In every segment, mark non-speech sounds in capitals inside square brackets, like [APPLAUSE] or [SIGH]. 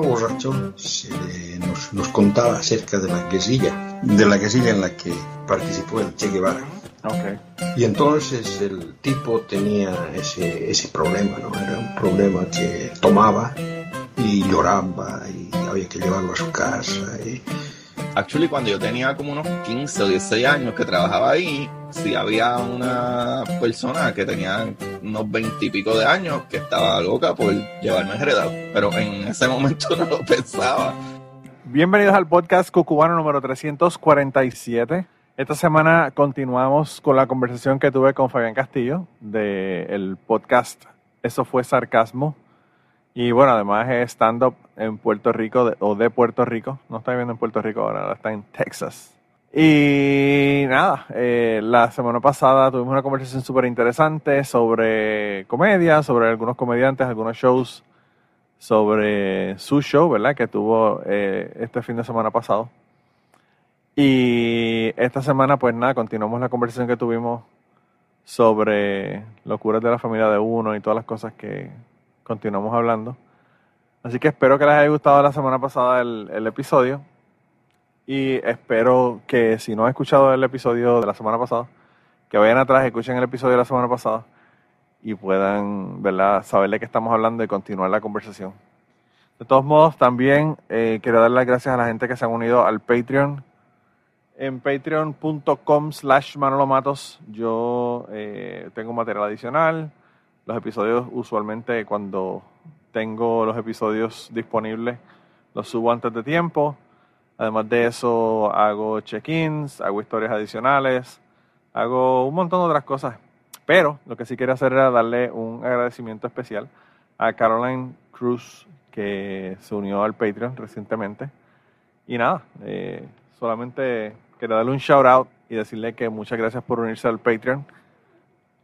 Estaba borracho se nos, nos, contaba acerca de la guerrilla, de la guerrilla en la que participó el Che Guevara. Okay. Y entonces el tipo tenía ese, ese problema, ¿no? Era un problema que tomaba y lloraba y había que llevarlo a su casa. Y... Actually, cuando yo tenía como unos 15 o 16 años que trabajaba ahí, sí había una persona que tenía unos 20 y pico de años que estaba loca por llevarme enredado, pero en ese momento [LAUGHS] no lo pensaba. Bienvenidos al podcast Cucubano número 347. Esta semana continuamos con la conversación que tuve con Fabián Castillo del podcast Eso fue sarcasmo. Y bueno, además es stand-up en Puerto Rico de, o de Puerto Rico. No está viviendo en Puerto Rico ahora, está en Texas. Y nada, eh, la semana pasada tuvimos una conversación súper interesante sobre comedia, sobre algunos comediantes, algunos shows, sobre su show, ¿verdad? Que tuvo eh, este fin de semana pasado. Y esta semana, pues nada, continuamos la conversación que tuvimos sobre locuras de la familia de uno y todas las cosas que continuamos hablando. Así que espero que les haya gustado la semana pasada el, episodio. Y espero que si no han escuchado el episodio de la semana pasada, que vayan atrás, escuchen el episodio de la semana pasada y puedan ¿verdad? saber de qué estamos hablando y continuar la conversación. De todos modos, también eh, quiero dar las gracias a la gente que se han unido al Patreon en patreon.com slash manolomatos yo eh, tengo material adicional. Los episodios usualmente cuando tengo los episodios disponibles los subo antes de tiempo. Además de eso hago check-ins, hago historias adicionales, hago un montón de otras cosas. Pero lo que sí quería hacer era darle un agradecimiento especial a Caroline Cruz que se unió al Patreon recientemente. Y nada, eh, solamente Quiero darle un shout out y decirle que muchas gracias por unirse al Patreon.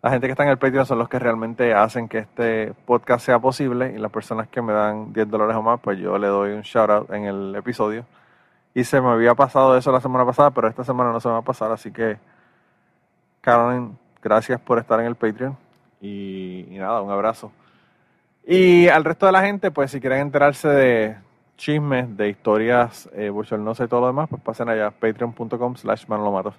La gente que está en el Patreon son los que realmente hacen que este podcast sea posible y las personas que me dan 10 dólares o más, pues yo le doy un shout out en el episodio. Y se me había pasado eso la semana pasada, pero esta semana no se me va a pasar, así que Carolyn, gracias por estar en el Patreon y, y nada, un abrazo. Y al resto de la gente, pues si quieren enterarse de chismes, de historias eh, sé y todo lo demás, pues pasen allá, patreon.com slash manolomatos.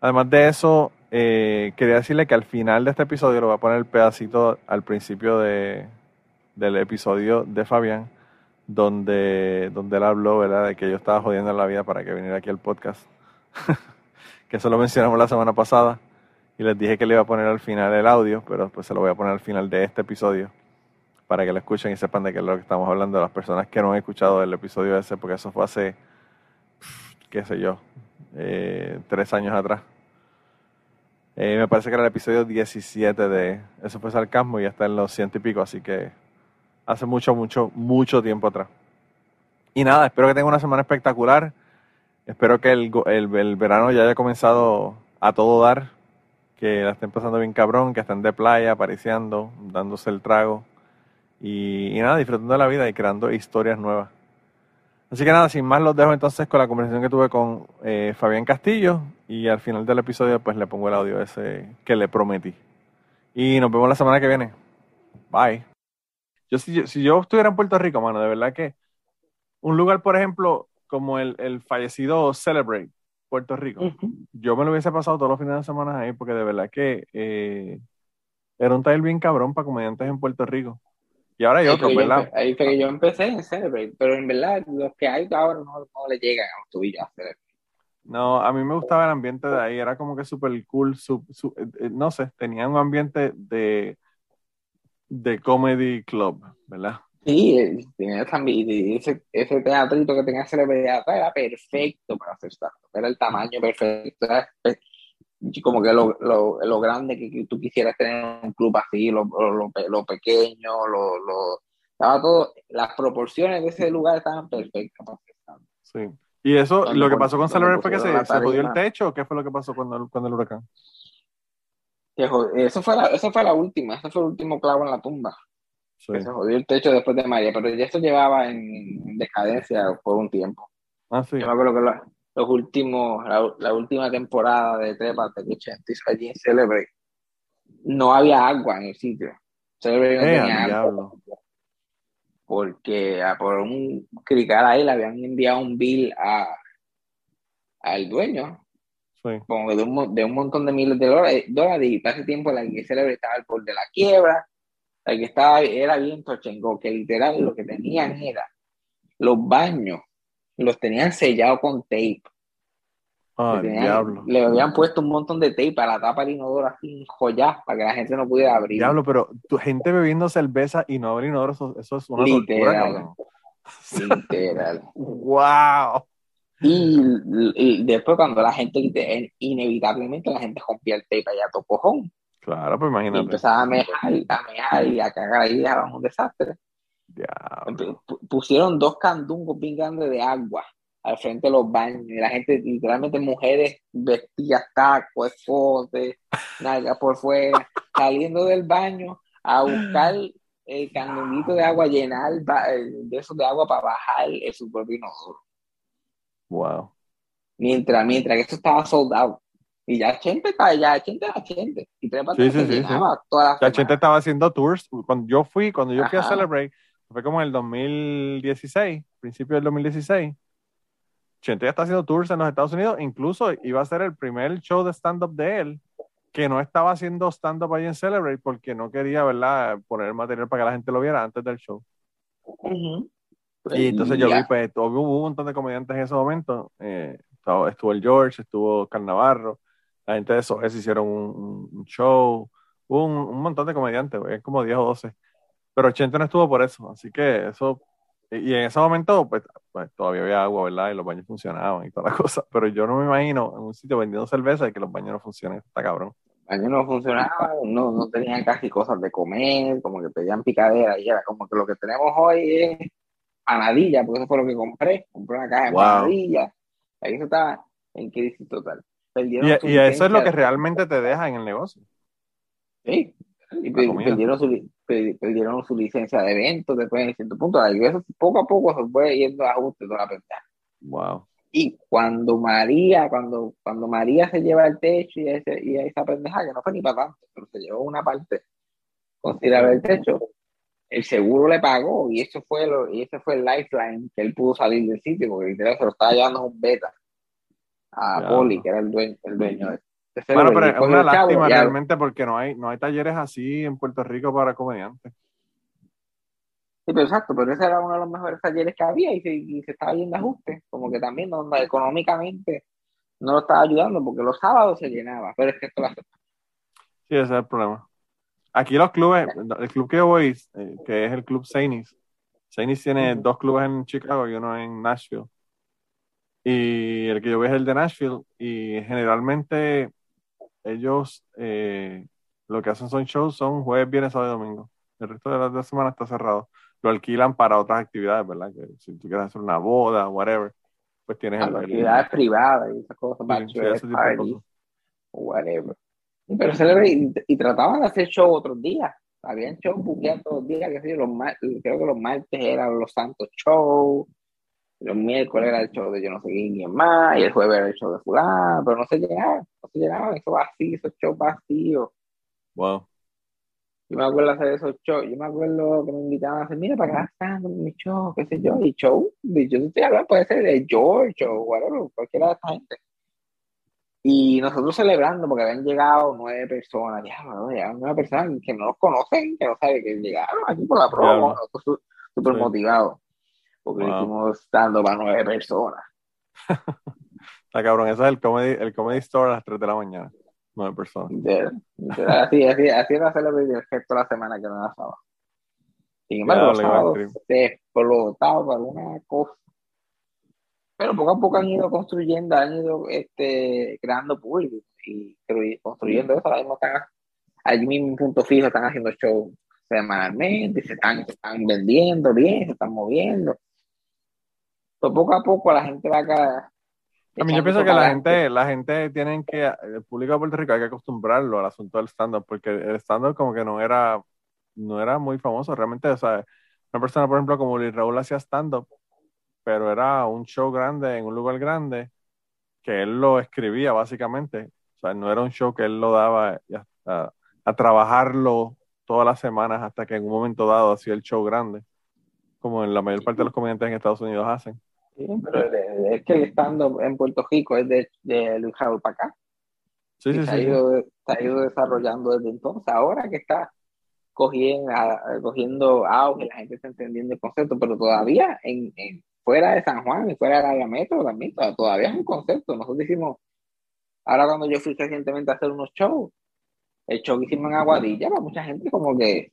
Además de eso, eh, quería decirle que al final de este episodio lo voy a poner el pedacito al principio de, del episodio de Fabián, donde, donde él habló, ¿verdad?, de que yo estaba jodiendo en la vida para que viniera aquí al podcast. [LAUGHS] que eso lo mencionamos la semana pasada y les dije que le iba a poner al final el audio, pero pues se lo voy a poner al final de este episodio para que lo escuchen y sepan de qué es lo que estamos hablando. Las personas que no han escuchado el episodio ese, porque eso fue hace, qué sé yo, eh, tres años atrás. Eh, me parece que era el episodio 17 de Eso fue sarcasmo y ya está en los ciento y pico, así que hace mucho, mucho, mucho tiempo atrás. Y nada, espero que tengan una semana espectacular. Espero que el, el verano ya haya comenzado a todo dar, que la estén pasando bien cabrón, que estén de playa, apareciendo, dándose el trago y, nada, disfrutando de la vida y creando historias nuevas. Así que nada, sin más los dejo entonces con la conversación que tuve con eh, Fabián Castillo y al final del episodio pues le pongo el audio ese que le prometí. Y nos vemos la semana que viene. Bye. Yo si, si yo estuviera en Puerto Rico, mano, de verdad que un lugar, por ejemplo, como el, el fallecido Celebrate, Puerto Rico, yo me lo hubiese pasado todos los fines de semana ahí porque de verdad que eh, era un taller bien cabrón para comediantes en Puerto Rico. Y ahora hay otro, ¿verdad? ahí fue que yo empecé en Celebrate, pero en verdad los que hay ahora no, no le llegan a los tubillos a Celebrate. No, a mí me gustaba el ambiente de ahí, era como que súper cool, su, eh, eh, no sé, tenía un ambiente de, de comedy club, ¿verdad? Sí, tenía también, ese, ese teatrito que tenía Celebrate era perfecto para hacer stand era el tamaño perfecto, era como que lo, lo, lo, grande que tú quisieras tener un club así, lo, lo, lo pequeño, lo, lo, estaba todo, las proporciones de ese lugar estaban perfectas. Sí. ¿Y eso, lo que pasó con Celebrate fue que se, se jodió el techo o qué fue lo que pasó cuando, cuando el huracán? Eso fue, la, eso fue la última, ese fue el último clavo en la tumba. se jodió el techo después de María, pero ya eso llevaba en decadencia por un tiempo. Ah, sí. Yo me acuerdo que lo, los últimos, la, última temporada de Trepa de allí en Celebrate, no había agua en el sitio. Celebrate no tenía agua. porque a por un crical ahí le habían enviado un bill a al dueño Sí. como de un, de un montón de miles de dólares, dólares y para ese tiempo la que Celebre estaba al borde de la quiebra, la que estaba era bien tochengo, que literal lo que tenían era los baños, los tenían sellados con tape, Ah, le, tenían- diablo. le habían puesto un montón de tape a la tapa del inodoro así joyas para que la gente no pudiera abrir. Diablo, pero tu gente bebiendo cerveza y no abrir inodoro, eso, eso es una tortura, Literal. cabrón. Literal. [LAUGHS] ¡Wow! Y, y después cuando la gente, inevitablemente la gente rompía el tape allá a tocojón. Claro, pues Y imagínate. empezaba a mejar, a mejar y a cagar ahí, dejaban un desastre. Diablo. Pusieron dos candungos bien grandes de agua al frente de los baños y la gente, literalmente mujeres vestidas tacos, escotes, nalgas por fuera, saliendo del baño a buscar el candunguito de agua, llenar eh, de esos de agua para bajar el su propio inodoro. Wow. Mientras, mientras que esto estaba soldado. Y ya gente estaba, ya gente era gente. Y tres Sí, sí, se sí, llenaba toda la semana. estaba haciendo tours. Cuando yo fui, cuando yo fui a. Celebrate, fue como en el 2016, principio del 2016. Chente ya está haciendo tours en los Estados Unidos. Incluso iba a ser el primer show de stand-up de él, que no estaba haciendo stand-up ahí en Celebrate porque no quería, ¿verdad?, poner material para que la gente lo viera antes del show. Ujú. Y entonces yo ya. vi, pues, hubo un montón de comediantes en ese momento. Eh, estaba- estuvo el George, estuvo Carnavarro, la gente de Sojes hicieron un, un- show, hubo un, un montón de comediantes, güey, como 10 o 12. Pero Chente no estuvo por eso, así que eso. Y en ese momento, pues, pues, todavía había agua, ¿verdad? Y los baños funcionaban y todas las [LAUGHS] cosas. Pero yo no me imagino en un sitio vendiendo cerveza y que los baños no funcionen. Está cabrón. baño no funcionaba, no, no tenían casi cosas de comer, como que pedían picadera y era como que lo que tenemos hoy es panadilla, porque eso fue lo que compré, compré una caja de Wow. panadilla, ahí eso estaba en crisis total. Perdieron Y, y eso es lo que realmente te deja en el negocio. Sí, y perdieron su, perdieron su licencia de eventos después de cierto punto, y eso poco a poco se fue yendo a ajuste toda la pendeja. Wow. Y cuando María, cuando, cuando María se lleva el techo y, ese, y esa pendeja, que no fue ni para tanto, pero se llevó una parte considerable del techo, el seguro le pagó y eso fue lo, y ese fue el lifeline que él pudo salir del sitio, porque literal se lo estaba llevando un beta a. Poli, que era el dueño, el dueño de Bueno, pero es una lástima ya- realmente porque no hay, no hay talleres así en Puerto Rico para comediantes. Sí, pero exacto, pero ese era uno de los mejores talleres que había y se, y se estaba yendo a ajuste, como que también no, económicamente no lo estaba ayudando porque los sábados se llenaba, pero es que esto lo hace Sí, ese es el problema. Aquí los clubes, el club que yo voy, eh, que es el club Seinis, Seinis tiene dos clubes en Chicago y uno en Nashville. Y el que yo voy es el de Nashville. Y generalmente ellos eh, lo que hacen son shows, son jueves, viernes, sábado y domingo. El resto de la, semana está cerrado. Lo alquilan para otras actividades, ¿verdad? Que si tú quieres hacer una boda, whatever, pues tienes el, actividades privadas y esas cosas, sí, ese tipo de cosas. whatever. Pero y, y trataban de hacer show otros días. Habían show buqueados todos los días, que sé yo, los creo que los martes eran los santos show, los miércoles era el show de yo no sé quién más, y el jueves era el show de fulano, pero no se llenaban, no se llenaban, eso vacío, esos shows vacíos. Wow. Yo me acuerdo hacer esos shows, yo me acuerdo que me invitaban a hacer, mira, para acá están mi show, qué sé yo, y show, de- yo estoy hablando, puede ser de George o whatever, cualquiera de esta gente. Y nosotros celebrando porque habían llegado nueve personas, ya, no, llegaron nueve personas que no nos conocen, que no saben que llegaron aquí por la promo, Diablo. nosotros súper Sí. motivados, porque Wow. hicimos dando para nueve personas. [LAUGHS] Está cabrón, ese es el comedy, el comedy store a las 3 de la mañana. Nueve personas. Así, así, así era celebrity de la semana que no era sábado. Sin embargo, los sábados se explotaba por alguna cosa. Pero poco a poco han ido construyendo, han ido este, creando público y construyendo eso. Ahora mismo están, allí mismo en punto fijo, están haciendo shows semanalmente, se están, se están vendiendo bien, se están moviendo. Pero poco a poco la gente va acá. A mí yo pienso que la gente, la gente tienen que, el público de Puerto Rico hay que acostumbrarlo al asunto del stand-up, porque el stand-up como que no era, no era muy famoso realmente, o sea, una persona por ejemplo como Luis Raúl hacía stand-up, pero era un show grande en un lugar grande, que él lo escribía básicamente, o sea, no era un show que él lo daba a, a- a trabajarlo todas las semanas hasta que en un momento dado hacía el show grande, como en la mayor parte de los comediantes en Estados Unidos hacen. Sí, pero es que el estando en Puerto Rico es de, de Luis Raúl para acá. Sí, sí, se, ha ido, se ha ido desarrollando desde entonces. Ahora que está cogiendo, cogiendo auge, la gente está entendiendo el concepto, pero todavía en, en- fuera de San Juan y fuera del área metro también, to- todavía es un concepto. Nosotros hicimos, ahora cuando yo fui recientemente a hacer unos shows, el show que hicimos en Aguadilla, para mucha gente como que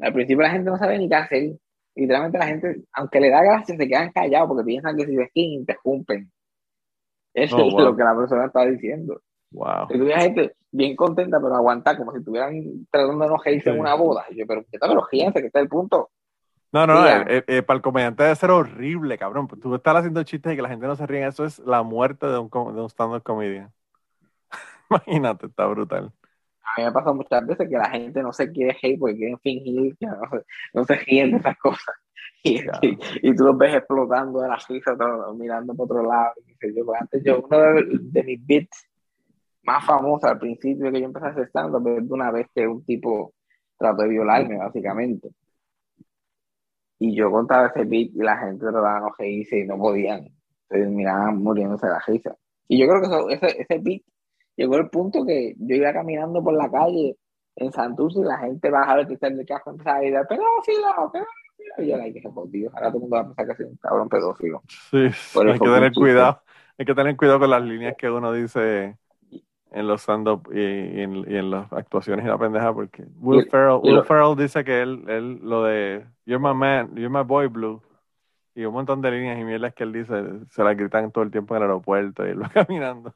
al principio la gente no sabe ni qué hacer. Literalmente la gente, aunque le da gracia, se quedan callados porque piensan que si ves que interrumpen. Eso Oh, es lo que la persona está diciendo. Wow. Y tuviera gente bien contenta, pero aguantar, como si estuvieran tratando de no reírse en Sí. una boda. Y yo, pero ¿qué tal los ríense? Que está el punto. No, no, Diga. eh, eh, para el comediante debe ser horrible, cabrón. Tú estar haciendo chistes y que la gente no se ríe, eso es la muerte de un, de un stand-up comedian. [LAUGHS] Imagínate, está brutal. A mí me ha pasado muchas veces que la gente no se quiere reír porque quieren fingir que no, se- no se ríen de esas cosas. [LAUGHS] Y, Ya. y, y tú los ves explotando de la risa, mirando por otro lado. y yo. Pues antes yo, uno de, de mis bits más famosos al principio que yo empecé a hacer stand-up es de una vez que un tipo trató de violarme, básicamente. Y yo contaba ese beat y la gente trataba de no reírse y no podían. Entonces miraban muriéndose de la risa. Y yo creo que eso- ese, ese beat llegó al punto que yo iba caminando por la calle en Santurce y la gente bajaba el cristal del casco y empezaba a gritar, pedófilo, pedófilo. Y yo, ay, que se jodido. Ahora todo el mundo va a pensar que soy un cabrón pedófilo. Sí, Por hay el que tener cuidado. Hay que tener cuidado con las líneas que uno dice en los stand-up y, y en, y en las actuaciones y la pendeja, porque Will Ferrell, Will Ferrell dice que él, él lo de You're my man, you're my boy blue, y un montón de líneas y mierdas que él dice, se las gritan todo el tiempo en el aeropuerto y él va [LAUGHS] caminando.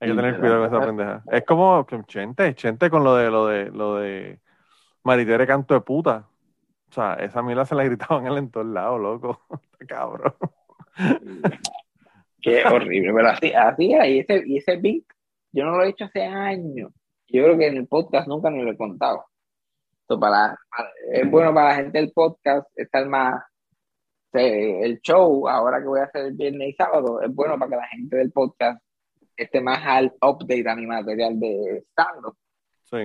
Hay que tener cuidado con esa pendeja. Es como Chente, Chente con lo de lo de lo de Maritere canto de puta. O sea, esa mierda se la gritaban él en todos lados, loco. [LAUGHS] Cabrón. Qué horrible, pero así, así era, y ese, y ese beat, yo no lo he hecho hace años. Yo creo que en el podcast nunca ni lo he contado. Entonces, para, para- es bueno para la gente del podcast estar más. eh, El show, ahora que voy a hacer el viernes y sábado, es bueno para que la gente del podcast esté más al update a mi material de stand-up. Sí.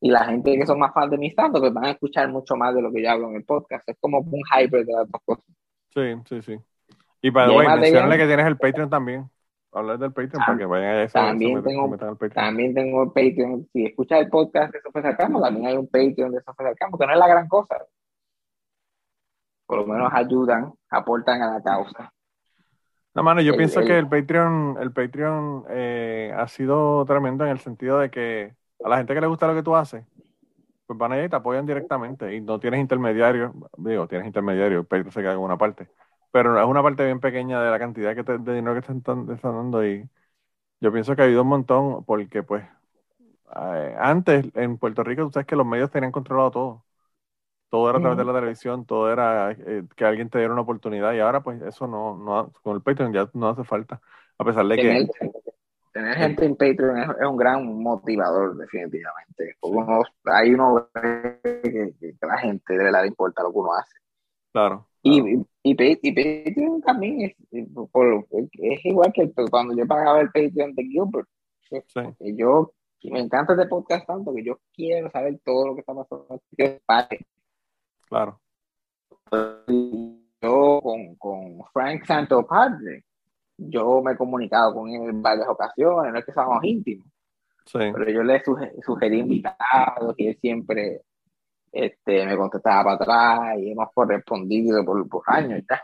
Y la gente que son más fans de mi stand-up, pues van a escuchar mucho más de lo que yo hablo en el podcast. Es como un hybrid de las dos cosas. Sí, sí, sí. Y para Y the way, hay material- menciónale que tienes el Patreon también. Hablar del Patreon para que vayan a eso. También metan- tengo- se metan al Patreon. También tengo el Patreon. Si escuchas el podcast de Sofía Sarcamo, también hay un Patreon de Sofía Sarcamo, que no es la gran cosa. Por lo menos ayudan, aportan a la causa. No, mano, yo el- pienso el- que el Patreon, el Patreon eh, ha sido tremendo en el sentido de que a la gente que le gusta lo que tú haces, pues van allá y te apoyan directamente y no tienes intermediarios. Digo, tienes intermediarios, el Patreon se queda con una parte. Pero es una parte bien pequeña de la cantidad que te- de dinero que te están, te están dando y yo pienso que ha habido un montón porque, pues, eh, antes en Puerto Rico, tú sabes que los medios tenían controlado todo. Todo era a través de la televisión, todo era eh, que alguien te diera una oportunidad y ahora pues eso no, no con el Patreon ya no hace falta. A pesar de que Tener, tener gente en Patreon es, es un gran motivador, definitivamente. Porque uno, que, que la gente de verdad le importa lo que uno hace. Claro. Y, claro. y, y, Pa- y Patreon también es, por- es igual que cuando yo pagaba el Patreon de Gilbert. Sí. que yo me encanta este podcast tanto que yo quiero saber todo lo que está pasando. Claro. yo con, con Frank Santo Padre, yo me he comunicado con él en varias ocasiones, no es que seamos íntimos, Sí. pero yo le suge- sugerí invitados y él siempre este, me contestaba para atrás y hemos correspondido por, por años ya.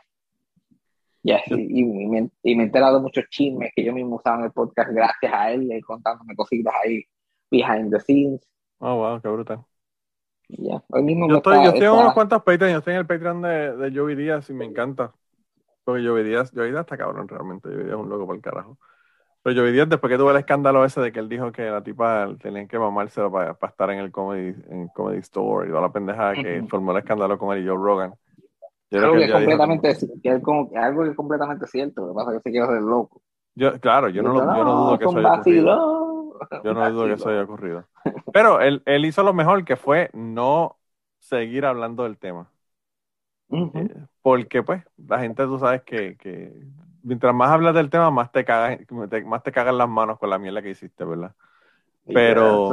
Y así, y me, y me he enterado de muchos chismes que yo mismo usaba en el podcast gracias a él, él contándome cositas ahí behind the scenes. Oh, wow, qué brutal. Ya, hoy mismo Yo me estoy, yo está- en está- unos cuantos Patreon, yo estoy en el Patreon de, de Joey Díaz y me encanta. Porque Joey Díaz, Joey Díaz está cabrón realmente, Joey Díaz es un loco por el carajo. Pero Joey Díaz, después que tuvo el escándalo ese de que él dijo que la tipa tenían que mamárselo para, para estar en el comedy, en comedy Store y toda la pendejada que Ujú. formó el escándalo con él y Joe Rogan. Yo algo creo que, él ya dijo completamente, que es como, que algo que es completamente cierto, lo que pasa es que se quiere hacer loco. Yo, claro, yo no, lo- yo no dudo que eso Yo no dudo que eso haya ocurrido. Pero él, él hizo lo mejor que fue no seguir hablando del tema. Eh, porque pues la gente tú sabes que, que mientras más hablas del tema más te cagas más te cagan las manos con la mierda que hiciste verdad pero-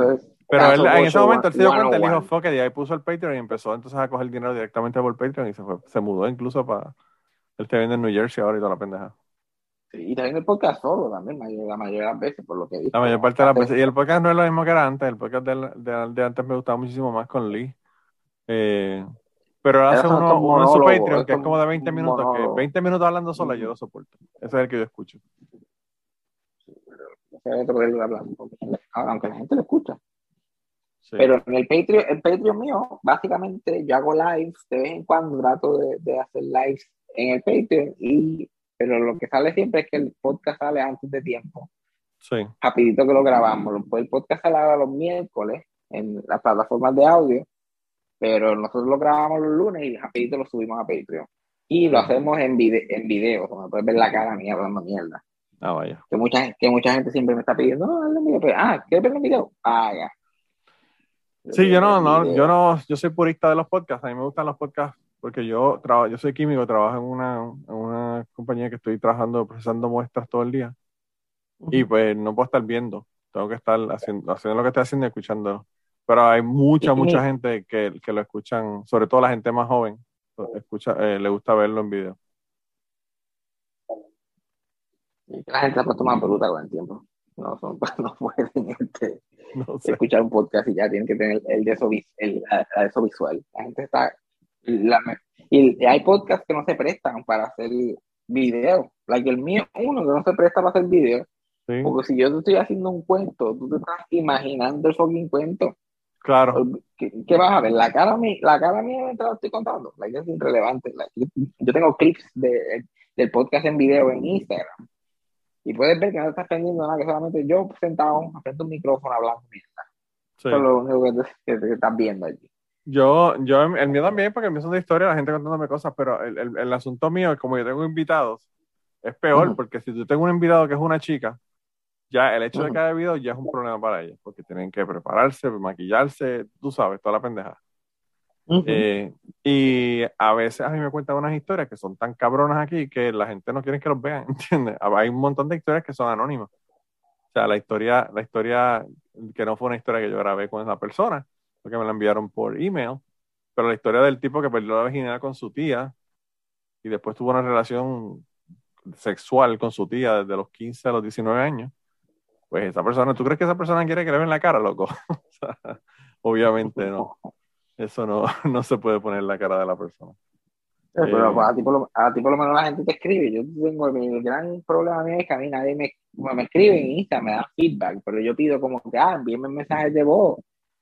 Pero él, en ese momento él se dio cuenta, él dijo, 101. fuck it", y ahí puso el Patreon y empezó entonces a coger dinero directamente por Patreon y se fue, se mudó incluso para, él está viviendo en New Jersey ahora y toda la pendeja. Sí, Y también el podcast solo, también, la mayoría de las veces, por lo que he visto. La mayor parte de las veces. Y el podcast no es lo mismo que era antes, el podcast de, de- de antes me gustaba muchísimo más con Lee. Eh, pero hace uno, uno en su Patreon que es como de 20 minutos, que monólogos. 20 minutos hablando sola yo lo soporto. Ese es el que yo escucho. Ese es otro que él habla, porque- aunque la gente lo escucha. Sí. Pero en el Patreon, el Patreon mío, básicamente yo hago lives de vez en cuando, trato de, de hacer lives en el Patreon, y, pero lo que sale siempre es que el podcast sale antes de tiempo, sí. rapidito que lo grabamos. Pues el podcast sale ahora los miércoles en las plataformas de audio, pero nosotros lo grabamos los lunes y rapidito lo subimos a Patreon. Y lo hacemos en, vide en video, donde puedes ver la cara mía hablando mierda. Ah, vaya. Que mucha, que mucha gente siempre me está pidiendo, no, video. Pero, ah, ¿quieres verlo en video? Ah, ya. Sí, yo no, no, yo no, yo soy purista de los podcasts. A mí me gustan los podcasts porque yo trabajo, yo soy químico, trabajo en una, en una compañía que estoy trabajando, procesando muestras todo el día. Y pues no puedo estar viendo. Tengo que estar haciendo, haciendo lo que estoy haciendo y escuchándolo. Pero hay mucha, mucha gente que, que lo escuchan, sobre todo la gente más joven, escucha, eh, le gusta verlo en video. Y que la gente se ha puesto más bruta con el tiempo. No, son, [LAUGHS] no pueden este, No sé. escuchar un podcast y ya tienen que tener el de eso, el, de eso visual. La gente está. La- y hay podcasts que no se prestan para hacer video. Like el mío, uno que no se presta para hacer video. Sí, Porque si yo te estoy haciendo un cuento, tú te estás imaginando el fucking cuento. claro. ¿Qué, qué vas a ver? La cara, mía, la cara mía mientras lo estoy contando. Like, es irrelevante. Like, yo, tengo clips de, del podcast en video en Instagram. Y puedes ver que no estás pendiendo nada, que solamente yo sentado frente a un micrófono hablando mierda. sí. Eso es lo único que, te- que te- que estás viendo allí. Yo, yo, el mío también, porque el mío son de historia, la gente contándome cosas, pero el, el, el asunto mío, como yo tengo invitados, es peor, porque si tú tengo un invitado que es una chica, ya el hecho de que haya video ya es un problema para ellos, porque tienen que prepararse, maquillarse, tú sabes, toda la pendeja. Eh, y a veces a mí me cuentan unas historias que son tan cabronas aquí que la gente no quiere que los vean, [LAUGHS] ¿entiendes? Hay un montón de historias que son anónimas. O sea, la historia, la historia que no fue una historia que yo grabé con esa persona, porque me la enviaron por email, pero la historia del tipo que perdió la virginidad con su tía y después tuvo una relación sexual con su tía desde los 15 a los 19 años, pues esa persona, ¿tú crees que esa persona quiere que le vean la cara, loco? [LAUGHS] O sea, obviamente no. Eso no, [LAUGHS] no se puede poner en la cara de la persona. Pero Eh. pues, a, ti por lo, a ti por lo menos la gente te escribe. Yo tengo el gran problema mío es que a mí nadie me, me escribe en Insta, me da feedback, pero yo pido como que, ah, envíenme mensajes de voz,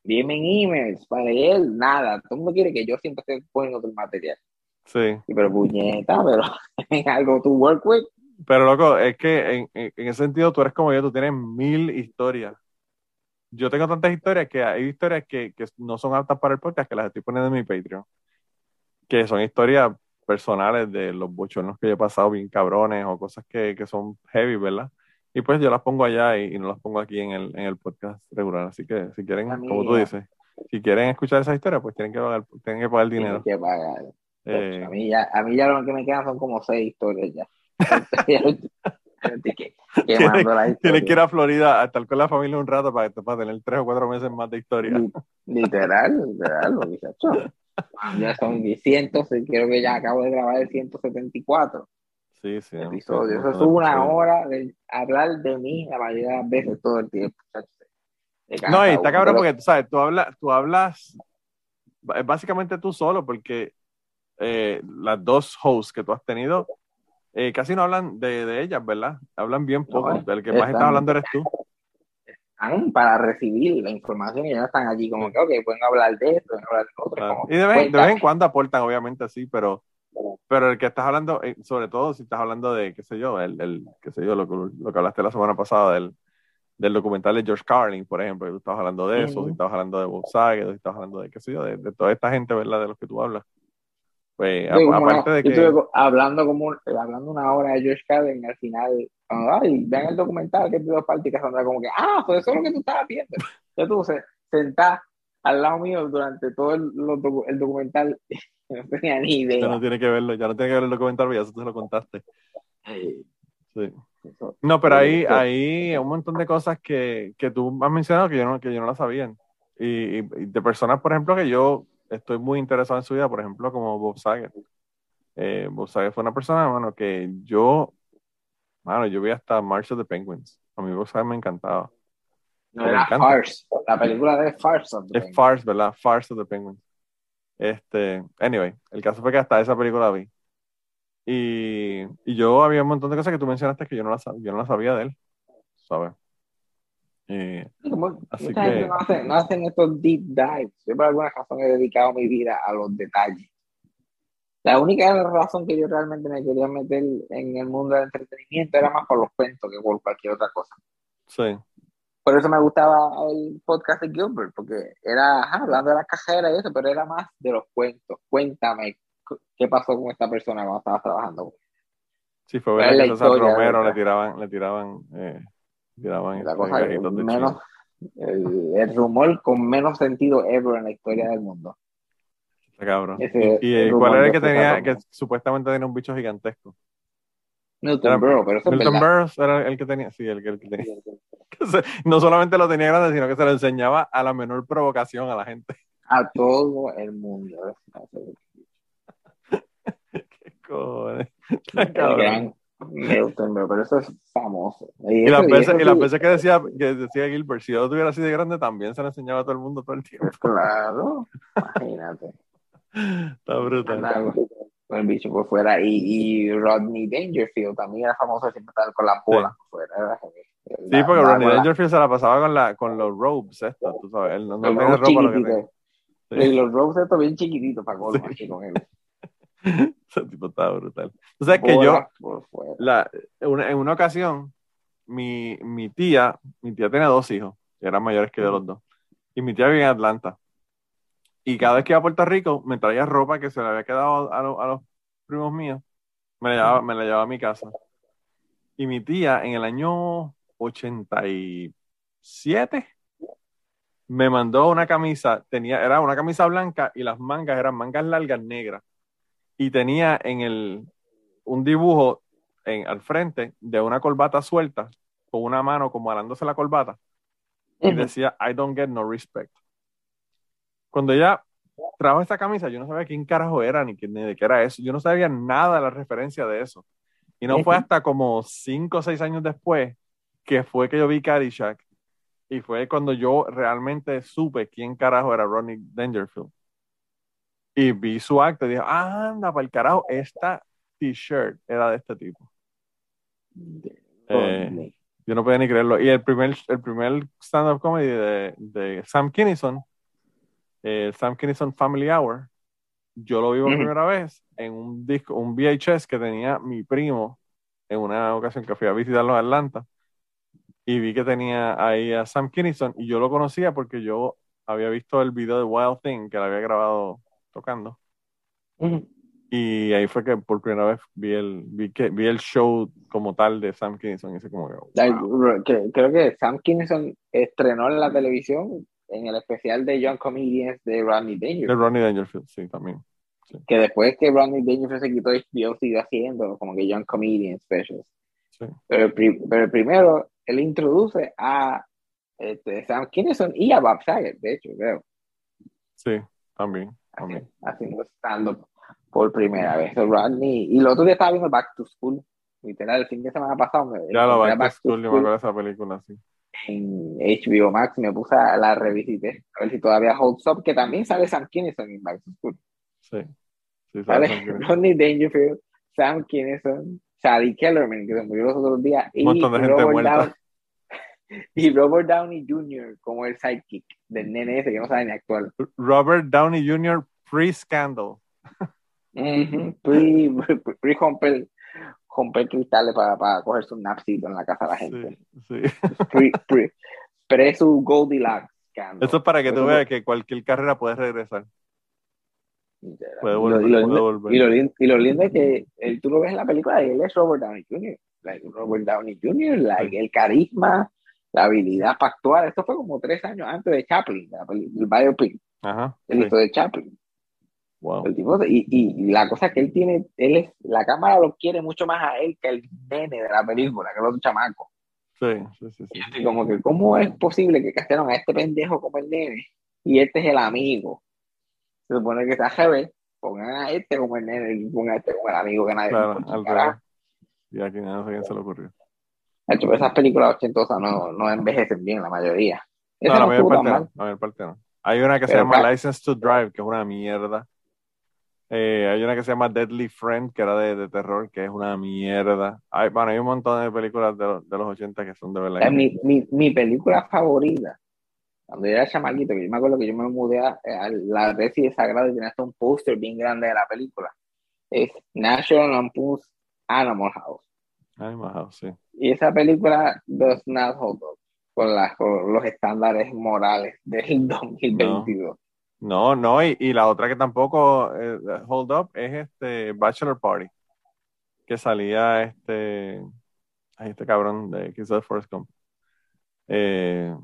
envíenme emails para leer, nada. Todo el mundo quiere que yo siempre esté poniendo el material. Sí. Y pero puñeta, pero [LAUGHS] es algo to work with. Pero loco, es que en, en- en ese sentido tú eres como yo, tú tienes mil historias. Yo tengo tantas historias que hay historias que, que no son aptas para el podcast que las estoy poniendo en mi Patreon. Que son historias personales de los bochornos que yo he pasado bien cabrones o cosas que, que son heavy, ¿verdad? Y pues yo las pongo allá y, y no las pongo aquí en el, en el podcast regular. Así que si quieren, Amiga. como tú dices, si quieren escuchar esa historia, pues tienen que pagar, tienen que pagar dinero. Tienes que pagar. Eh, A, mí ya, a mí ya lo que me quedan son como seis historias ya. [LAUGHS] [LAUGHS] Que- Tienes que ir a Florida a estar con la familia un rato para, para tener tres o cuatro meses más de historia. Li- Literal, literal, muchacho. [LAUGHS] Ya son 100, creo que ya acabo de grabar el 174 Sí, sí. episodio. Eso es una hora de hablar de mí la mayoría de las veces todo el tiempo. No, y está cabrón porque, tú sabes, tú hablas, tú hablas, básicamente tú solo, porque eh, las dos hosts que tú has tenido eh, casi no hablan de, de ellas, ¿verdad? Hablan bien poco. No, Del que más están- está hablando eres tú. están para recibir la información y ya están allí como que, ok, pueden hablar de esto, pueden hablar de otro. Claro. como, Y de vez, de vez en cuando aportan, obviamente, sí, pero, pero el que estás hablando, eh, sobre todo si estás hablando de, qué sé yo, el, el qué sé yo, lo, que- lo que hablaste la semana pasada del, del documental de George Carlin, por ejemplo, que tú estabas hablando de eso, Ujú. si estabas hablando de Bob Saget, si estabas hablando de, qué sé yo, de, de toda esta gente, ¿verdad? De los que tú hablas. Pues, Yo como a- aparte una- de yo que... estuve co- hablando como un- hablando una hora de George Carlin al final, ay, vean el documental que es de dos partes como que, ah, pues eso es lo que tú estabas viendo. Yo tú se, sentás al lado mío durante todo el, docu- el documental, no tenía ni Ya no idea. tiene que verlo, ya no tiene que ver el documental, porque ya eso te lo contaste. Sí. No, pero ahí, hay un montón de cosas que, que tú has mencionado que yo no, que yo no las sabía. y, y de personas, por ejemplo, que yo estoy muy interesado en su vida, por ejemplo, como Bob Saget. Eh, Bob Saget fue una persona, mano, que yo, mano, yo vi hasta March of the Penguins. A mí Bob Saget me encantaba. No era. Farce. La película de Farce. of the Es Penguins. Farce, ¿verdad? Farce of the Penguins. Este, anyway, el caso fue que hasta esa película la vi. Y, y yo había un montón de cosas que tú mencionaste que yo no las yo no las sabía de él, ¿sabes? Y, Así que- no hace, no hacen estos deep dives. Yo por alguna razón he dedicado mi vida a los detalles. La única razón que yo realmente me quería meter en el mundo del entretenimiento era más por los cuentos que por cualquier otra cosa. sí, Por eso me gustaba el podcast de Gilbert, porque era ajá, hablando de las cajeras y eso, pero era más de los cuentos. Cuéntame cu- qué pasó con esta persona cuando estabas trabajando. sí, fue ¿Cuál verdad es que César Romero le tiraban, le tiraban, eh, tiraban La cosa de menos, el, el rumor con menos sentido ever en la historia del mundo. cabrón. ese- ¿Y, y, el eh, cuál era el que tenía, que supuestamente tenía un bicho gigantesco? Milton Berle, pero eso es Milton verdad. Burns era el que tenía, sí, el que, el que tenía. [LAUGHS] no solamente lo tenía grande, sino que se lo enseñaba a la menor provocación a la gente. A todo el mundo. [LAUGHS] ¿Qué cojones? El gran Milton pero eso es famoso. Y, Y las veces, eso y las sí, veces que decía, que decía Gilbert, si yo tuviera así de grande, también se lo enseñaba a todo el mundo todo el tiempo. Claro, [LAUGHS] imagínate. Está brutal. El bicho por fuera. Y, y Rodney Dangerfield también era famoso siempre estar con la bola por fuera. Era genial. Sí, porque Ronnie Dangerfield se la pasaba con, la, con los robes estos, tú sabes. Él no, no los tenía robes ropa lo que. Y los robes estos bien chiquititos para colmo, Sí. con él. [LAUGHS] Ese tipo estaba brutal. O sea, que yo, la, una- en una ocasión, mi, mi tía, mi tía tenía dos hijos, que eran mayores que yo los dos, y mi tía vivía en Atlanta. Y cada vez que iba a Puerto Rico, me traía ropa que se le había quedado a, lo- a los primos míos, me la, llevaba, me la llevaba a mi casa. Y mi tía, en el año 87, me mandó una camisa, tenía, era una camisa blanca y las mangas eran mangas largas negras. Y tenía en el, un dibujo en, al frente de una corbata suelta, con una mano como alándose la corbata, y Ujú. decía, I don't get no respect. Cuando ella trajo esta camisa, yo no sabía quién carajo era, ni, ni de qué era eso. Yo no sabía nada de la referencia de eso. Y no fue hasta como cinco o seis años después que fue que yo vi Caddyshack. Y fue cuando yo realmente supe quién carajo era Ronnie Dangerfield. Y vi su acto y dije, ah, anda, para el carajo, esta t-shirt era de este tipo. Eh. Yo no podía ni creerlo. Y el primer, el primer stand-up comedy de, de Sam Kinison, el Sam Kinison Family Hour, yo lo vi por primera vez en un disco, un VHS que tenía mi primo en una ocasión que fui a visitarlo en Atlanta. Y vi que tenía ahí a Sam Kinison y yo lo conocía porque yo había visto el video de Wild Thing que lo había grabado tocando. Ujú. Y ahí fue que por primera vez vi el, vi que, vi el show como tal de Sam Kinison. Y ese como que, wow. creo que Sam Kinison estrenó en la televisión en el especial de Young Comedians de Rodney De Dangerfield. Ronnie Dangerfield, sí, también. Que después que Rodney Dangerfield se quitó, HBO siguió haciendo como que Young Comedian Specials. Sí. Pero el, pero el primero, él introduce a este, Sam Kinison y a Bob Saget, de hecho, creo, Sí, también. haciendo, también. haciendo stand-up por primera vez. Rodney, y el otro día estaba viendo Back to School, literal, el fin de semana pasado. me Ya lo encontré Back to School, yo me acuerdo de esa película, sí. en HBO Max me puse a la revisité a ver si todavía holds up, que también sale Sam Kinison en Back to School. Sí. Sí, Sale. Rodney Dangerfield, Sam Kinison, Sally Kellerman, que se murió los otros días, y Un montón de gente Robert muerta. Y Robert Downey Jr. como el sidekick del nene ese que no sabe ni actuar. Robert Downey Jr. pre-scandal. Ujú, Pre, pre, pre cristales para, para cogerse un napsito en la casa de la gente. Sí, sí. Pre, pre, pre su Goldilocks scandal. Eso es para que tú veas que cualquier carrera puede regresar. Puede volver, y lo, puede volver. y lo lin- y lo lindo es que él, tú lo ves en la película y él es Robert Downey Jr. Like, Robert Downey Jr., like, el carisma, la habilidad para actuar. Esto fue como tres años antes de Chaplin, el biopic, Ajá. el sí. hizo de Chaplin. Wow. El tipo, y, y la cosa que él tiene, él es, la cámara lo quiere mucho más a él que el nene de la película, que el otro chamaco. Sí, sí, sí. sí. Y como que, ¿cómo es posible que castearon a este pendejo como el nene? y este es el amigo. Se supone que está jefe, pongan a este como el nene y pongan a este como el amigo que nadie Claro, al. Y aquí no sé quién se le ocurrió. Hecho, esas películas ochentosas no, no envejecen bien, la mayoría. No, la no mayor parte no. La mayor parte no. Hay una que se llama License to Drive, que es una mierda. Eh, hay una que se llama Deadly Friend, que era de, de terror, que es una mierda. Hay, bueno, hay un montón de películas de, los- de los 80 que son de verdad. Mi, mi, mi película favorita, cuando yo era chamaquito, que yo me acuerdo que yo me mudé a, a la Resi de Sagrado y tenía hasta un póster bien grande de la película. Es National Lampoon's Animal House. Animal House, sí. Y esa película does not hold up con, las- con los estándares morales [LAUGHS] del 2022. No, no, y, y la otra que tampoco eh, hold up es este Bachelor Party, que salía este, este cabrón de de Forrest Gump. Eh,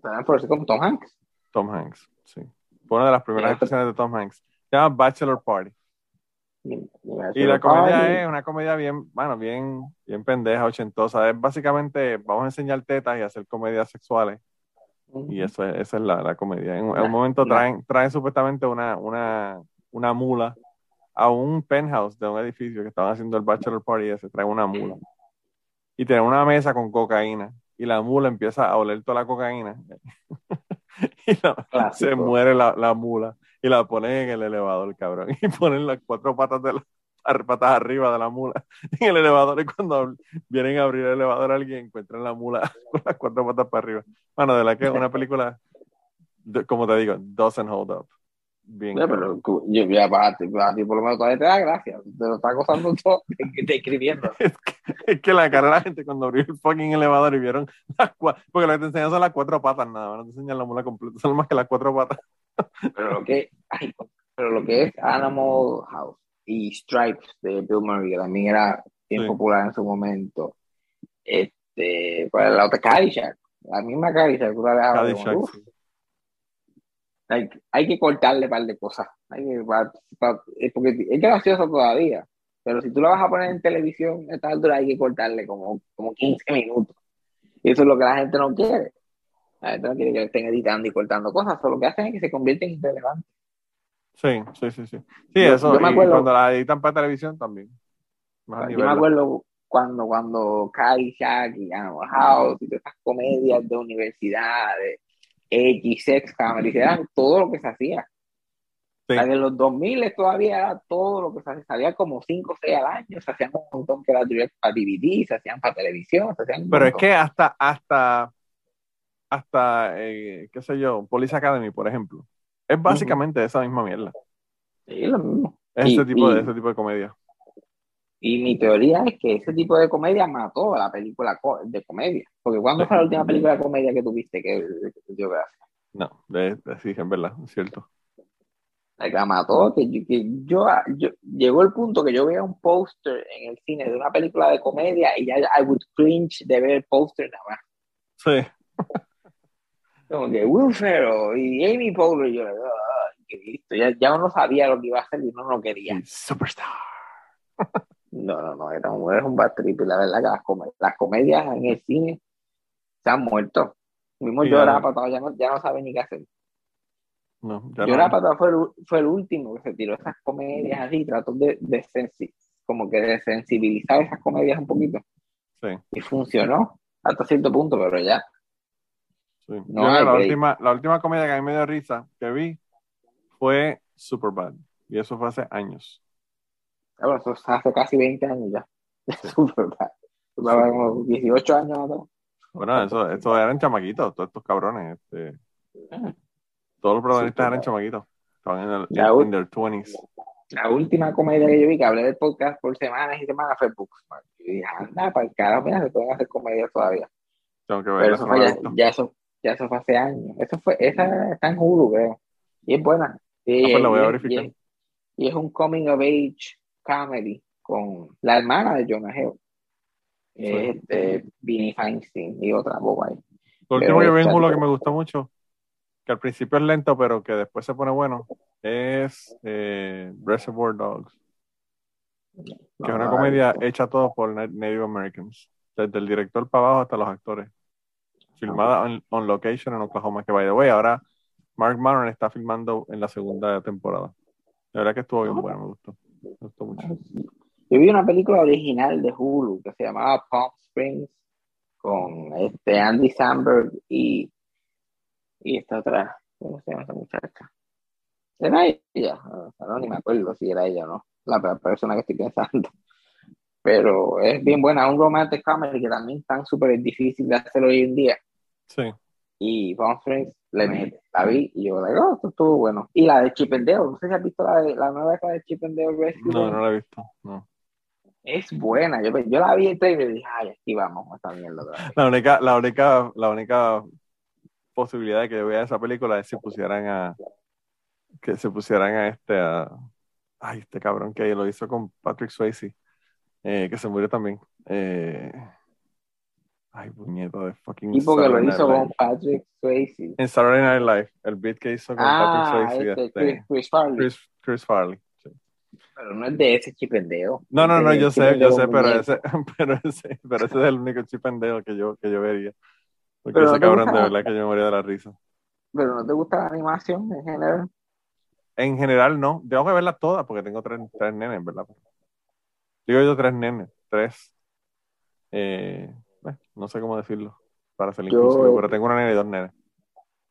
¿Saben por eso con Tom Hanks? Tom Hanks, sí. Fue una de las primeras actuaciones de Tom Hanks. Se llama Bachelor Party. Y, la comedia es una comedia bien, bueno, bien, bien pendeja, ochentosa. Es básicamente, vamos a enseñar tetas y hacer comedias sexuales. Y eso es, esa es la, la comedia. En, en un momento nah. traen, traen supuestamente una, una, una mula a un penthouse de un edificio que estaban haciendo el bachelor party ese, traen una mula. Y tienen una mesa con cocaína. Y la mula empieza a oler toda la cocaína. [LAUGHS] y la- se muere la, la mula. Y la ponen en el elevador, cabrón. Y [LAUGHS] ponen las cuatro patas de la, patas arriba de la mula [LAUGHS] en el elevador. Y cuando vienen a abrir el elevador alguien encuentran la mula [LAUGHS] con las cuatro patas para arriba. Bueno, de la que es una película, como te digo, doesn't hold up. Bien. Ya, pero yo, ya, para ti, para ti por lo menos todavía te da gracia. Te lo está gozando todo describiendo. Es que, es que la cara de la gente cuando abrió el fucking elevador y vieron las cuatro, porque lo que te enseñan son las cuatro patas nada, más, no te enseñan la mula completa, son más que las cuatro patas. Pero lo que, ay, pero lo que es Animal House y Stripes de Bill Murray, que también era bien Sí. popular en su momento. Este, pues la otra Caddyshack, la misma Caddyshack, como, Caddyshack, uf, sí. hay, hay que cortarle un par de cosas. Hay que, es porque es gracioso todavía, pero si tú la vas a poner en televisión a esta altura hay que cortarle como, como 15 minutos. Y eso es lo que la gente no quiere. La gente no quiere que le estén editando y cortando cosas, solo lo que hacen es que se convierten en irrelevantes. Sí, sí, sí, sí. Sí, Yo- eso, yo me y acuerdo- cuando la editan para televisión también. Más Yo me acuerdo cuando, cuando Caddyshack y Animal House y todas estas comedias de universidades, X, Sex Comedy, eran todo lo que se hacía. Sí. La de los 2000 todavía era todo lo que se hacía. Salía como 5 o 6 al año, se hacían un montón que era para DVD, se hacían para televisión, se hacían Pero es que hasta, hasta, hasta, eh, qué sé yo, Police Academy, por ejemplo, es básicamente esa misma mierda. Sí, lo mismo. Es Y- ese tipo de, y- ese tipo de comedia. Y mi teoría es que ese tipo de comedia mató a la película de comedia. Porque ¿cuándo fue la última película de comedia que tuviste que, que dio gracia? No, de, de- sí, es verdad, es cierto. La mató, que, yo, que yo, yo- llegó el punto que yo veía un póster en el cine de una película de comedia y ya I would cringe de ver el póster nada más. Sí, Como que Will Ferrell y Amy Poehler, y yo, "Ay, qué listo. Ya, ya uno sabía lo que iba a hacer y uno no quería. Superstar. [LAUGHS] No, no, no, era un, era un bad trip. Y la verdad que las, come- las comedias en el cine se han muerto. Mismo yo era patado, ya no, ya no sabe ni qué hacer. No, Yo no. era patado fue el, fue el último que se tiró esas comedias así, trató de, de sensi- como que de sensibilizar esas comedias un poquito. Sí, Y funcionó hasta cierto punto, pero ya. Sí. No Yo la, última, la última comedia que a mí me dio risa que vi fue Superbad. Y eso fue hace años. Ah, Bueno, eso es hace casi 20 años ya. [LAUGHS] Superbad, como 18 años atrás. Bueno, eso, eso eran chamaquitos, todos estos cabrones. Este, todos los protagonistas eran chamaquitos. Estaban en, el, en, in their 20s. La última comedia que yo vi, que hablé del podcast por semanas y semanas, fue Booksmart. Y dije, anda, para el carajo, mira, se pueden hacer comedias todavía. Tengo que Pero ver eso eso. no ya, ya eso, ya eso fue hace años. Eso fue, esa está en Hulu, creo. Y es buena. Y, Ah, pues la voy a y- verificar. y- y es un coming of age comedy con la hermana de Jonah Hill. Es, este, Vinnie Feinstein y otra boba ahí. Lo último que está- Hulu que me gustó mucho, que al principio es lento, pero que después se pone bueno, es eh, Reservoir Dogs, que es una no, comedia no. hecha todo por na- Native Americans, desde el director para abajo hasta los actores. Filmada on, on location en Oklahoma, que by the way, ahora Mark Maron está filmando en la segunda temporada. La verdad que estuvo bien bueno, me gustó. Me gustó mucho. Yo vi una película original de Hulu que se llamaba Palm Springs con este Andy Samberg y, y esta otra, ¿cómo se llama esa muchacha? Era ella, no, ni me acuerdo si era ella o no, la persona que estoy pensando. Pero es bien buena, un romantic comedy que también tan súper difícil de hacer hoy en día. Sí. Y Palm Springs le la vi y yo, like, oh, esto estuvo bueno. Y la de Chip and Dale, no sé si has visto la, de, la nueva de Chip and Dale Rescue. No, no la he visto. No. Es buena, yo, yo la vi en trailer y dije, ay, aquí vamos, otra vez". La única, la única, la única posibilidad de que yo vea esa película es si pusieran a que se pusieran a este a ay este cabrón que lo hizo con Patrick Swayze eh, que se murió también eh, ay puñeto de fucking tipo que lo hizo con. Patrick Swayze. en Saturday Night Live el beat que hizo con Ah, Patrick Swayze este, Chris, Chris Farley. Chris, Chris Farley sí. Pero no es de ese chipendeo. no no no yo sé yo sé pero ese [LAUGHS] pero ese pero ese es el único chip and Dale que yo que yo vería porque Pero ese no cabrón de verdad que yo me moría de la risa Pero no te gusta la animación en general. En general no, tengo que verlas todas porque tengo tres, tres nenes, ¿verdad? Digo yo tres nenes, tres. Eh, eh, no sé cómo decirlo para ser Yo- inclusivo, pero tengo una nena y dos nenes.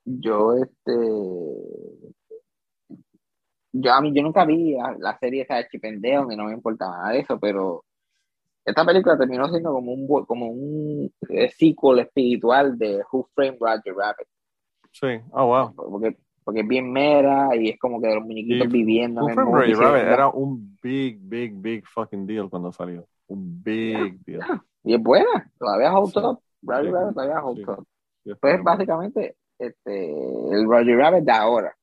Yo, este. Yo, a mí, yo nunca vi la, la serie esa de Chipendeo, ni no me importaba nada de eso, pero esta película terminó siendo como un, como un eh, sequel espiritual de Who Framed Roger Rabbit. Sí, oh wow. Porque, porque es bien mera y es como que de los muñequitos Y viviendo Who en el Framed Roger Rabbit era un big, big, big fucking deal cuando salió. Un big deal. Y es buena, todavía hold Sí. up. Roger. Rabbit todavía hold Sí. up. Pues básicamente este, el Roger Rabbit de ahora.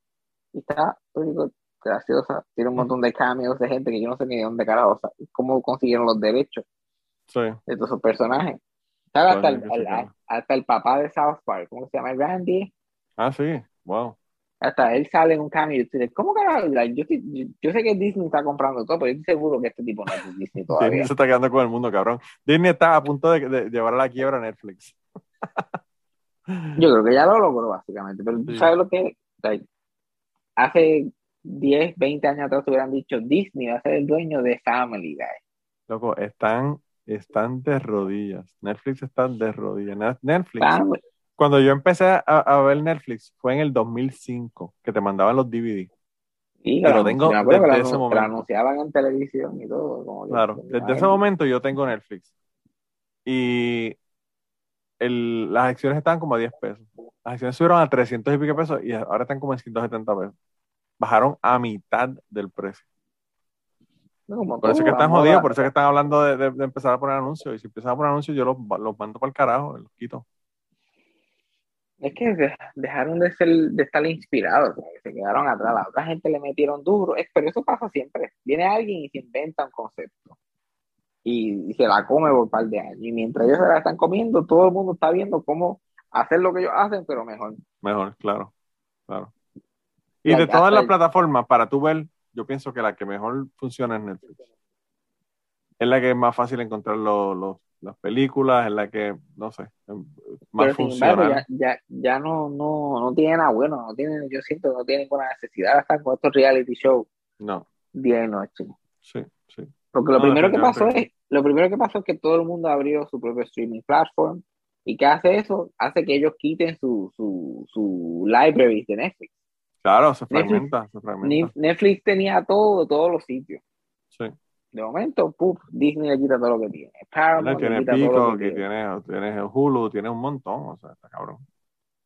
Y está graciosa. Tiene un montón de cameos de gente que yo no sé ni de dónde carajo, o sea, cómo consiguieron los derechos Sí, de todos esos personajes. Hasta el, hasta el papá de South Park, ¿cómo se llama? Randy. ah, sí, wow. Hasta él sale en un cameo y tú dices, ¿cómo carajo? Yo, yo, yo sé que Disney está comprando todo, pero yo estoy seguro que este tipo no es Disney [LAUGHS] Disney todavía. se está quedando con el mundo, cabrón. Disney está a punto de, de llevar a la quiebra a Netflix. Yo creo que ya lo logró, básicamente. Pero tú Sí. sabes lo que like, hace 10, 20 años atrás te hubieran dicho Disney va a ser el dueño de Family Guy. Loco, están, están de rodillas. Netflix está de rodillas. Ne- Netflix. Family- Cuando yo empecé a, a ver Netflix fue en el 2005, que te mandaban los DVD. Sí, Pero tengo desde ese momento. anunciaban en televisión y todo. como que- Claro, desde ese momento yo tengo Netflix. Y el- las acciones estaban como a 10 pesos. Las acciones subieron a 300 y pico pesos y ahora están como en 170 pesos. Bajaron a mitad del precio. Por eso es que están jodidos, por eso es que están hablando de, de- de empezar a poner anuncios. Y si empiezan a poner anuncios, yo los, los mando para el carajo, los quito. Es que de- dejaron de, ser, de estar inspirados, se quedaron atrás. La otra gente le metieron duro. Es, pero eso pasa siempre. Viene alguien y se inventa un concepto. Y, y se la come por un par de años. Y mientras ellos se la están comiendo, todo el mundo está viendo cómo hacer lo que ellos hacen, pero mejor. Mejor, claro, claro. Y de todas las el- plataformas, para tú ver, yo pienso que la que mejor funciona es Netflix. Es la que es más fácil encontrar los- los- las películas, es la que, no sé, es más funcional. ya, ya, ya no, no, no tiene nada bueno, no tiene, yo siento que no tiene ninguna necesidad de estar con estos reality shows No, día y noche. sí, sí. Porque lo No, primero que pasó es, lo primero que pasó es que todo el mundo abrió su propio streaming platform. ¿Y qué hace eso? Hace que ellos quiten su, su, su library de Netflix. Claro, se Netflix- fragmenta, se fragmenta. Netflix tenía todo, todos los sitios. Sí. De momento, puf, Disney le quita todo lo que tiene. Paramount Tiene Pico, que que tiene. tiene, Hulu, tiene un montón, o sea, está cabrón.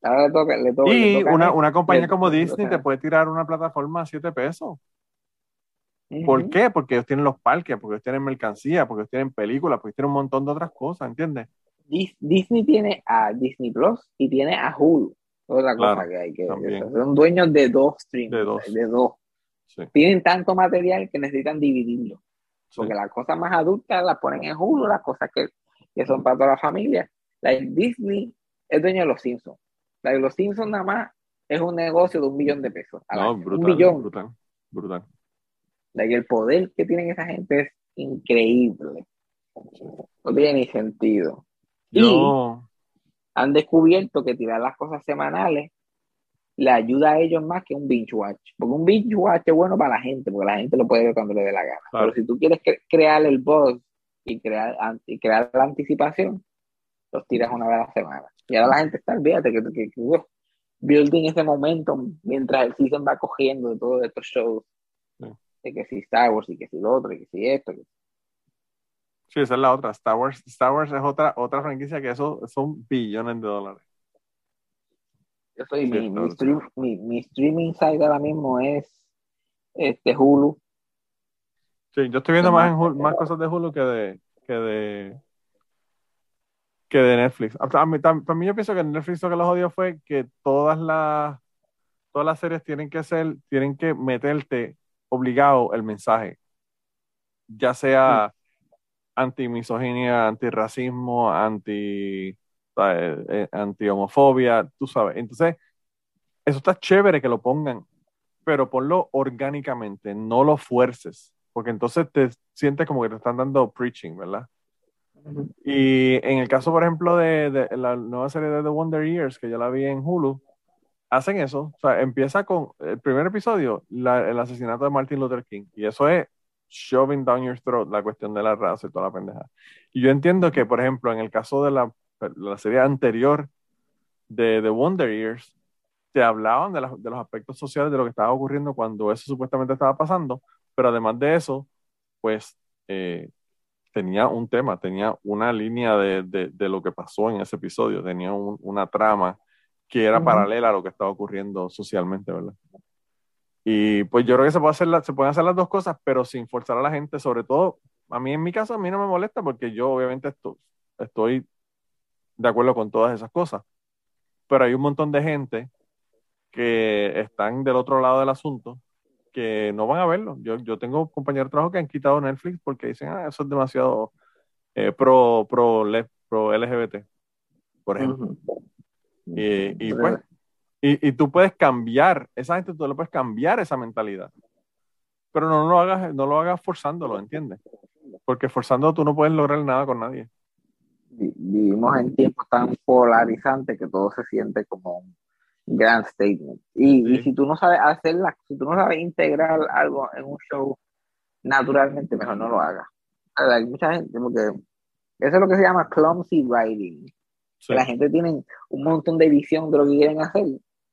Ahora le toca, le toca, le Y toca una, una compañía le- como Disney te puede tirar una plataforma a 7 pesos. ¿Por qué? Porque ellos tienen los parques, porque ellos tienen mercancía, porque ellos tienen películas, porque ellos tienen un montón de otras cosas, ¿entiendes? Dis- Disney tiene a Disney Plus y tiene a Hulu. Otra cosa que hay que también. son dueños de dos streams, De dos. de dos. Sí, Tienen tanto material que necesitan dividirlo. Sí. Porque las cosas más adultas las ponen en Hulu, las cosas que, que son para toda la familia. Like Disney es dueño de los Simpsons. Like los Simpsons nada más es un negocio de un billón de pesos. No, un billón. brutal, brutal. Like, el poder que tienen esa gente es increíble. No tiene ni sentido. Y- han descubierto que tirar las cosas semanales le ayuda a ellos más que un binge watch. Porque un binge watch es bueno para la gente, porque la gente lo puede ver cuando le dé la gana. Pero si tú quieres crear el buzz y crear, y crear la anticipación, los tiras una vez a la semana. Y ahora la gente está, olvídate que, que, que building ese momento mientras el season va cogiendo de todos estos shows. De que si Star Wars y que si lo otro y que si esto. Sí, esa es la otra. Star Wars, Star Wars es otra, otra franquicia que eso son billones de dólares. Yo soy, mi, mi, streaming site ahora mismo es este Hulu. Sí, yo estoy viendo más, en más cosas de Hulu que de, que de, que de Netflix. A mí, también yo pienso que Netflix lo que los odió fue que todas las, todas las series tienen que ser, tienen que meterte obligado el mensaje. Ya sea anti-misoginia, anti-racismo, anti eh, anti-homofobia, tú sabes. Entonces, eso está chévere que lo pongan, pero ponlo orgánicamente, no lo fuerces, porque entonces te sientes como que te están dando preaching, ¿verdad? Y en el caso, por ejemplo, de, la nueva serie de The Wonder Years, que ya la vi en Hulu, hacen eso. O sea, empieza con el primer episodio, el asesinato de Martin Luther King. Y eso es shoving down your throat, la cuestión de la raza y toda la pendeja. Y yo entiendo que, por ejemplo, en el caso de la la serie anterior de The Wonder Years, te hablaban de, de, los aspectos sociales de lo que estaba ocurriendo cuando eso supuestamente estaba pasando, pero además de eso, pues eh, tenía un tema, tenía una línea de, de, lo que pasó en ese episodio, tenía una trama que era paralela a lo que estaba ocurriendo socialmente, ¿verdad? Y pues yo creo que se, puede hacer se pueden hacer las dos cosas, pero sin forzar a la gente, sobre todo, a mí en mi caso, a mí no me molesta porque yo obviamente esto, estoy de acuerdo con todas esas cosas. Pero hay un montón de gente que están del otro lado del asunto que no van a verlo. Yo, yo tengo compañeros de trabajo que han quitado Netflix porque dicen, ah, eso es demasiado eh, pro, pro, pro LGBT, por ejemplo. Y, y, pues, y, y, tú puedes cambiar, esa gente tú le puedes cambiar esa mentalidad. Pero no, no, lo hagas, no lo hagas forzándolo, ¿entiendes? Porque forzando tú no puedes lograr nada con nadie vivimos en tiempos tan polarizantes que todo se siente como un gran statement. Y, y, si tú no sabes hacerla, si tú no sabes integrar algo en un show naturalmente, mejor no lo hagas. Hay mucha gente, porque eso es lo que se llama clumsy writing. la gente tiene un montón de visión de lo que quieren hacer,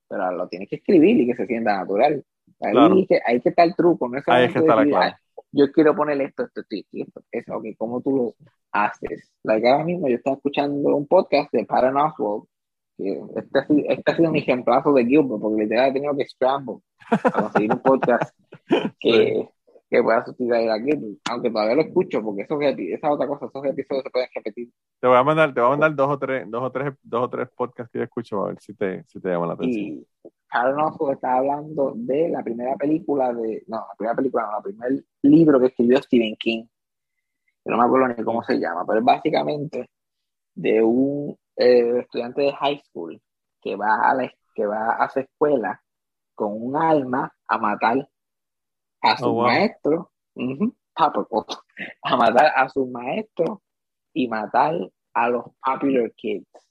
pero lo tienes que escribir y que se sienta natural. Ahí, que, hay que estar el truco, no es Ahí que está la yo quiero poner esto, esto, esto, esto, eso, ok, ¿cómo tú lo haces? Like ahora mismo yo estaba escuchando un podcast de Patton Oswald, que este, este ha sido mi ejemplazo de Gilbert, porque literal he tenido que scramble a conseguir un podcast [LAUGHS] que, que pueda sustituir a Gilbert, aunque todavía lo escucho, porque eso, esa es otra cosa, esos episodios se pueden repetir. Te voy a mandar, te voy a mandar dos o tres, dos o tres, dos o tres podcasts que yo escucho a ver si te, si te llaman la atención. Y, Oswald está hablando de la primera película de, no, la primera película, no, el primer libro que escribió Stephen King. No me acuerdo ni cómo se llama, pero es básicamente de un eh, estudiante de high school que va a la, que va a su escuela con un alma a matar a su oh, maestro, a matar a su maestro y matar a los popular kids.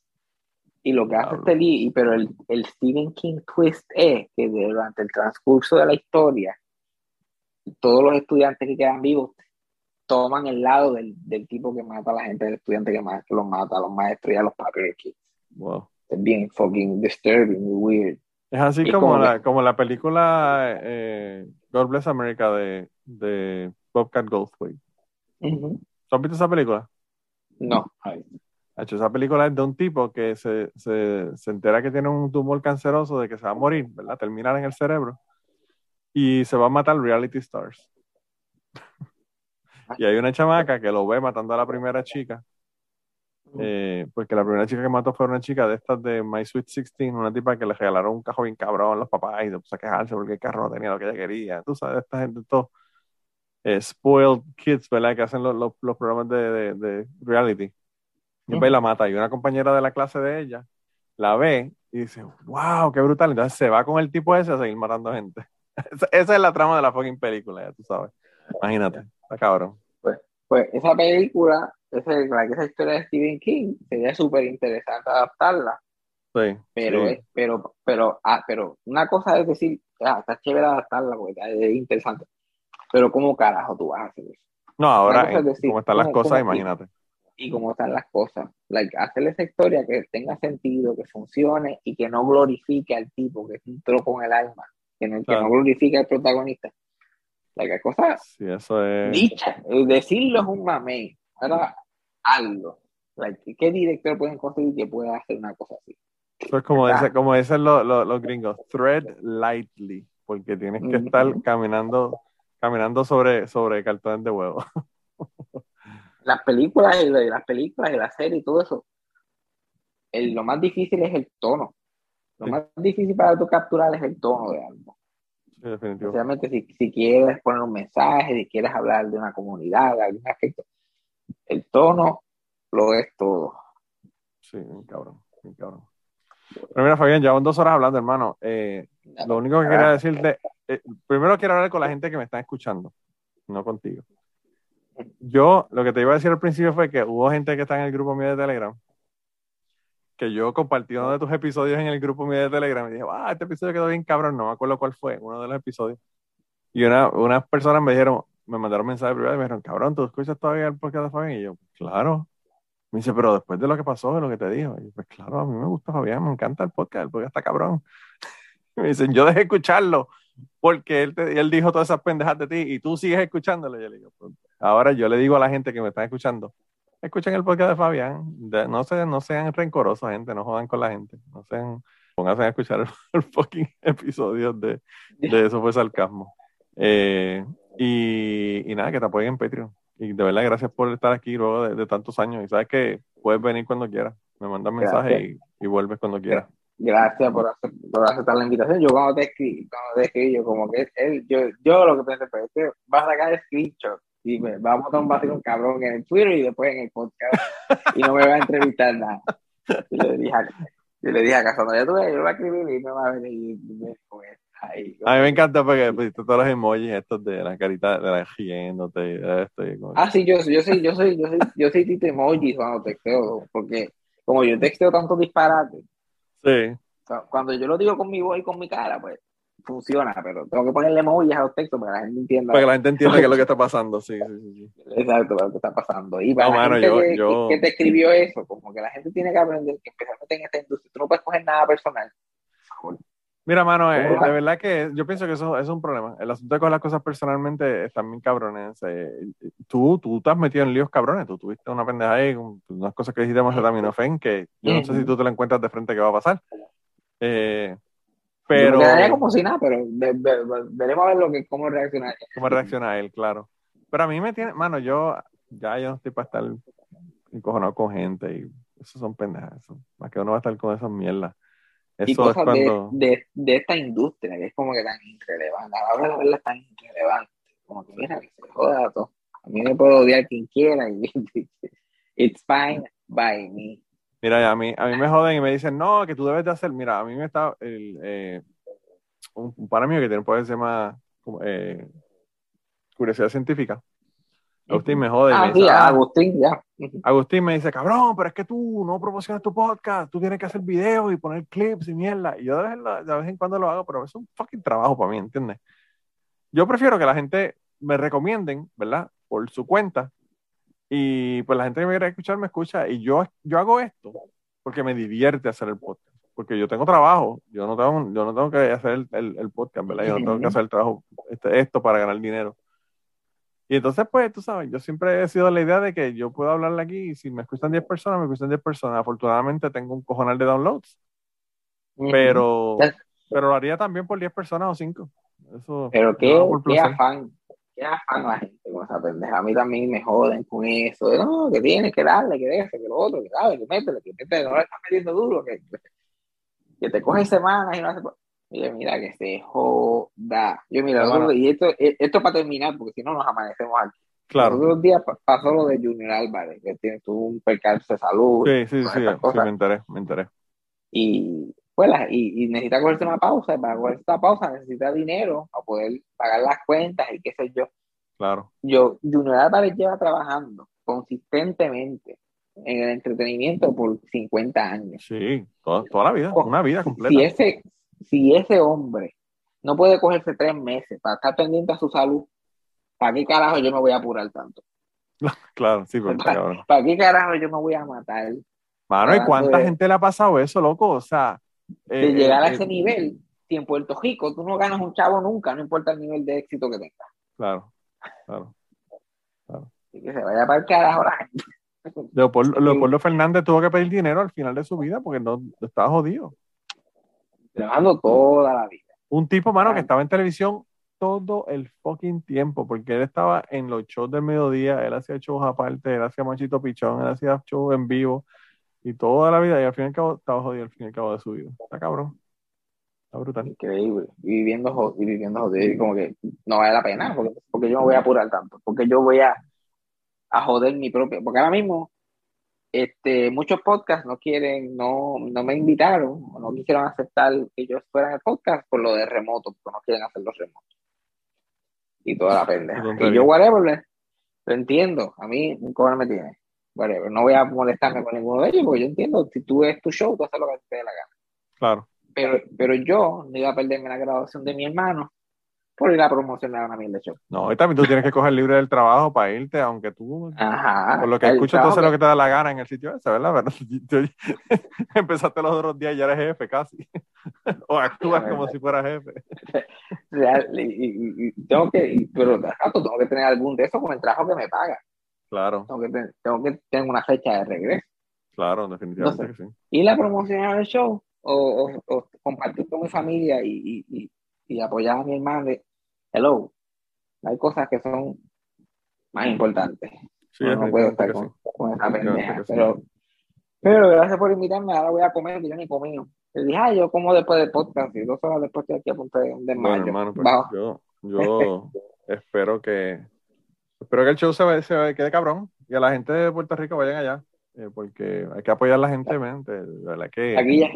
Y lo que hace este libro, pero el, el Stephen King twist es que durante el transcurso de la historia, todos los estudiantes que quedan vivos toman el lado del, del tipo que mata a la gente, del estudiante que, más, los mata, a los maestros y a los popular kids. Wow. Es bien fucking disturbing y weird. Es así como, la, como la película eh, God Bless America de, de Bobcat Goldthwait. has visto esa película? No. Hecho, esa película es de un tipo que se, se, se, entera que tiene un tumor canceroso, de que se va a morir, ¿verdad? Terminar en el cerebro. Y se va a matar reality stars. [LAUGHS] y hay una chamaca que lo ve matando a la primera chica. Eh, porque la primera chica que mató fue una chica de estas de My Sweet 16, una tipa que le regalaron un carro bien cabrón a los papás y se puso a quejarse porque el carro no tenía lo que ella quería. Tú sabes, esta gente, todos eh, spoiled kids, ¿verdad? Que hacen los, los, programas de, de, reality. Y ve la mata. Y una compañera de la clase de ella la ve y dice, wow, qué brutal. Entonces se va con el tipo ese a seguir matando gente. [LAUGHS] Esa es la trama de la fucking película, ya tú sabes. Imagínate, está cabrón. Pues, Pues esa película, esa, esa historia de Stephen King, sería súper interesante adaptarla. Sí. Pero, sí. es, pero, pero, ah, pero una cosa es decir, ah, está chévere adaptarla porque es interesante. Pero ¿cómo carajo tú vas a hacer eso? No, ahora, es decir, como están las ¿cómo- cosas, imagínate. Y cómo están las cosas. Like, hacerle esa historia que tenga sentido, que funcione y que no glorifique al tipo, que es un troco en el alma, que no, que Claro. no glorifique al protagonista. Like, hay cosas Sí, eso es. dichas. Decirlo es un mamey. Ahora, hazlo. Like, ¿Qué director pueden conseguir que pueda hacer una cosa así? Eso es como, dice, como dicen los, los, los gringos, thread lightly, porque tienes que estar caminando, caminando sobre, sobre cartones de huevo. [LAUGHS] Las películas y la- las películas y la serie y todo eso, el- lo más difícil es el tono. Lo Sí. más difícil para tú capturar es el tono de algo. Sí. Especialmente si, si quieres poner un mensaje, si quieres hablar de una comunidad, de algún aspecto. El tono lo es todo. Sí, bien cabrón, bien cabrón. Pero mira, Fabián, llevamos dos horas hablando, hermano. Eh, lo único que quería decirte, eh, primero quiero hablar con la gente que me está escuchando, no contigo. Yo, lo que te iba a decir al principio fue que hubo gente que está en el grupo mío de Telegram, que yo compartí uno de tus episodios en el grupo mío de Telegram y dije, ah, este episodio quedó bien cabrón, no me acuerdo cuál fue, uno de los episodios. Y una, unas personas me dijeron, me mandaron mensaje privado y me dijeron, cabrón, ¿tú escuchas todavía el podcast de Fabián? Y yo, claro. Me dice, pero después de lo que pasó, de lo que te dijo. Y yo, pues claro, a mí me gusta Fabián, me encanta el podcast, el podcast está cabrón. [LAUGHS] Y me dicen, yo dejé escucharlo porque él, te- él dijo todas esas pendejas de ti y tú sigues escuchándolo. Y yo le digo, pues, ahora yo le digo a la gente que me está escuchando, escuchen el podcast de Fabián, De- no, se, no sean rencorosos, gente, no jodan con la gente, no sean, pónganse a escuchar el, [LAUGHS] el fucking episodio de, de Eso fue sarcasmo. Eh, y, y nada, que te apoyen en Patreon. Y de verdad, gracias por estar aquí luego de, de tantos años. Y sabes que puedes venir cuando quieras. Me mandas mensaje y, y vuelves cuando quieras. Gracias por, hacer- por aceptar la invitación. Yo cuando te escribí, cuando te escribí, yo como que él, yo, yo lo que pensé fue, este va a sacar screenshot y me va a botar un vacío cabrón en el Twitter y después en el podcast y no me va a entrevistar nada. Y le dije a, yo le dije a Casandra, ya tú ves, yo lo voy a escribir y me va a venir con ahí. A mí me encanta porque pusiste todos los emojis estos de la carita de la riéndote y de esto. y como- Ah, sí, yo, yo soy, yo soy, yo soy, yo soy tito emojis cuando texteo, porque como yo texteo tanto disparate, Sí, cu- cuando yo lo digo con mi voz y con mi cara, pues funciona, pero tengo que ponerle emojis a los textos para que la gente entienda. para que la gente entienda qué es lo que está [LAUGHS] pasando. Sí, sí, sí. Exacto, para lo que está pasando. Y para No, la mano, gente yo- que, yo- que te escribió eso, como que la gente tiene que aprender que especialmente en esta industria, tú no puedes coger nada personal. Mira, mano, eh, de verdad que yo pienso que eso, eso es un problema. El asunto de coger las cosas personalmente están bien cabrones. eh, tú, tú te has metido en líos cabrones. Tú tuviste una pendeja ahí, unas cosas que dijiste acetaminofén que yo no sé si tú te la encuentras de frente qué va a pasar. Eh, pero, me quedaría como si nada, pero ve- ve- ve- veremos a ver lo que, cómo reaccionar. ¿cómo reacciona él? Claro. Pero a mí me tiene, mano, yo ya yo no estoy para estar encojonado con gente y eso son pendejas. Más que uno va a estar con esas mierdas. Y Eso es cosas cuando. de, de, de esta industria, que es como que tan irrelevante. A la hora de verla es tan irrelevante. Como que mira, que se joda todo. A mí me puede odiar quien quiera. Y, [LAUGHS] it's fine by me. Mira, a mí, a mí me joden y me dicen, no, que tú debes de hacer. Mira, a mí me está el, eh, un, un pana mío que tiene un podcast que se llama eh, Curiosidad Científica. Agustín me jode. me Ah, dice, "Ah, Agustín, ya. Agustín me dice, cabrón, pero es que tú no promocionas tu podcast, tú tienes que hacer videos y poner clips y mierda. Y yo de vez, en, la- de vez en cuando lo hago, pero es un fucking trabajo para mí, ¿entiendes? Yo prefiero que la gente me recomienden, ¿verdad? Por su cuenta. Y pues la gente que me quiere escuchar me escucha. Y yo, yo hago esto porque me divierte hacer el podcast. Porque yo tengo trabajo, yo no tengo, yo no tengo que hacer el, el- el podcast, ¿verdad? Yo no tengo que hacer el trabajo, este, esto para ganar dinero. Y entonces, pues, tú sabes, yo siempre he sido la idea de que yo puedo hablarle aquí y si me escuchan 10 personas, me escuchan 10 personas. Afortunadamente tengo un cojonal de downloads, pero, pero lo haría también por 10 personas o 5. Eso, Pero qué, por qué afán, qué afán la gente con esa pendeja. A mí también me joden con eso. de, No, que tienes que darle, que de eso, que lo otro, que dale, que métele, que métele, no le estás metiendo duro, que, que te coge semanas y no hace. Mira, mira, que se joda. Yo, mira, Bueno. nosotros- y esto, eh, esto para terminar, porque si no nos amanecemos aquí. Los Claro. otros días pa- pasó lo de Junior Álvarez, que tiene, tuvo un percance de salud. Sí, sí, sí, sí, me enteré, me enteré. y pues y, y necesita cogerse una pausa y para cogerse esta pausa necesita dinero para poder pagar las cuentas y qué sé yo Claro. Yo, Junior Álvarez lleva trabajando consistentemente en el entretenimiento por 50 años. Sí, toda, toda la vida, una vida completa. Si ese, si ese hombre no puede cogerse tres meses para estar pendiente a su salud, ¿para qué carajo yo me voy a apurar tanto? [LAUGHS] Claro, sí, pero ¿Para, para qué carajo yo me voy a matar? Mano, ¿y Hablando cuánta de- gente le ha pasado eso, loco? O sea, De eh, llegar a eh, ese nivel, si en Puerto Rico tú no ganas un chavo nunca, no importa el nivel de éxito que tengas. Claro, claro. Y que se vaya para el carajo la gente. Leopoldo, Leopoldo Fernández tuvo que pedir dinero al final de su vida porque no estaba jodido. Trabajando toda la vida. Un tipo, mano, que Claro. estaba en televisión todo el fucking tiempo, porque él estaba en los shows del mediodía, él hacía shows aparte, él hacía Machito Pichón, él hacía shows en vivo, y toda la vida, y al fin y al cabo estaba jodido al fin y al cabo de su vida. Está cabrón. Está brutal. Increíble. Y viviendo, y viviendo jodido. Y como que no vale la pena, porque, porque yo me voy a apurar tanto. Porque yo voy a, a joder mi propio. Porque ahora mismo, este, muchos podcasts no quieren, no, no me invitaron, o no quisieron aceptar que yo fuera en el podcast por lo de remoto, porque no quieren hacer los remotos. Y toda la [LAUGHS] pendeja. Y yo, whatever, lo entiendo. A mí, un cojones me tiene. Whatever. No voy a molestarme con ninguno de ellos, porque yo entiendo, si tú es tu show, tú haces lo que te dé la gana. Claro. Pero, pero yo no iba a perderme la graduación de mi hermano por ir a promocionar una mierda de show. No, y también tú tienes que coger libre del trabajo para irte, aunque tú, Ajá. por lo que escucho, tú haces lo que te da la gana en el sitio ese, ¿verdad? Pero [LAUGHS] tú- [LAUGHS] empezaste los otros días y ya eres jefe casi. [LAUGHS] o actúas como si fueras jefe. real, y, y- y tengo que, y- pero rato tengo que tener algún de esos con el trabajo que me paga. Claro, Tengo que, ten- tengo que tener una fecha de regreso. claro, definitivamente que sí. Ir a promocionar el show o, o- o compartir con mi familia y, y, y- apoyar a mi hermano. de, Hello, hay cosas que son más importantes. Sí, no, no puedo estar con, con esa pendeja. Pero, pero gracias por invitarme. Ahora voy a comer, que yo ni comí. Le dije, ah, yo como después del podcast y dos horas después estoy aquí a punto de un Bueno, hermano, pues, yo, yo [LAUGHS] espero que espero que el show se, ve- se ve- quede cabrón y a la gente de Puerto Rico vayan allá, eh, porque hay que apoyar a la gente, man, de, de verdad que Aquí ya,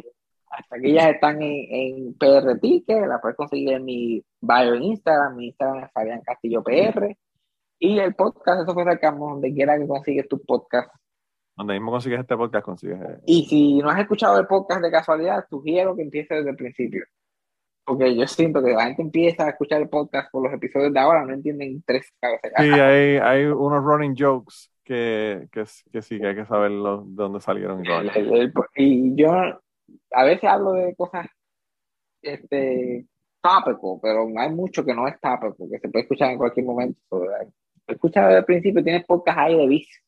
hasta aquí ya están en, en PR Ticket, la puedes conseguir en mi bio en Instagram. Mi Instagram es Fabián Castillo PR. Y el podcast, eso fue sacamos donde quiera que consigues tu podcast. donde mismo consigues este podcast, consigues eh, Y si no has escuchado el podcast de casualidad, sugiero que empieces desde el principio. Porque yo siento que la gente empieza a escuchar el podcast por los episodios de ahora, no entienden tres cabezas. Sí, [LAUGHS] hay, hay unos running jokes que, que, que sí, que hay que saber lo- de dónde salieron y todo. El- el- el- y yo a veces hablo de cosas este tópico, pero hay mucho que no es tópico, que se puede escuchar en cualquier momento. Eh, Escucha desde el principio, tienes podcast ahí de vicio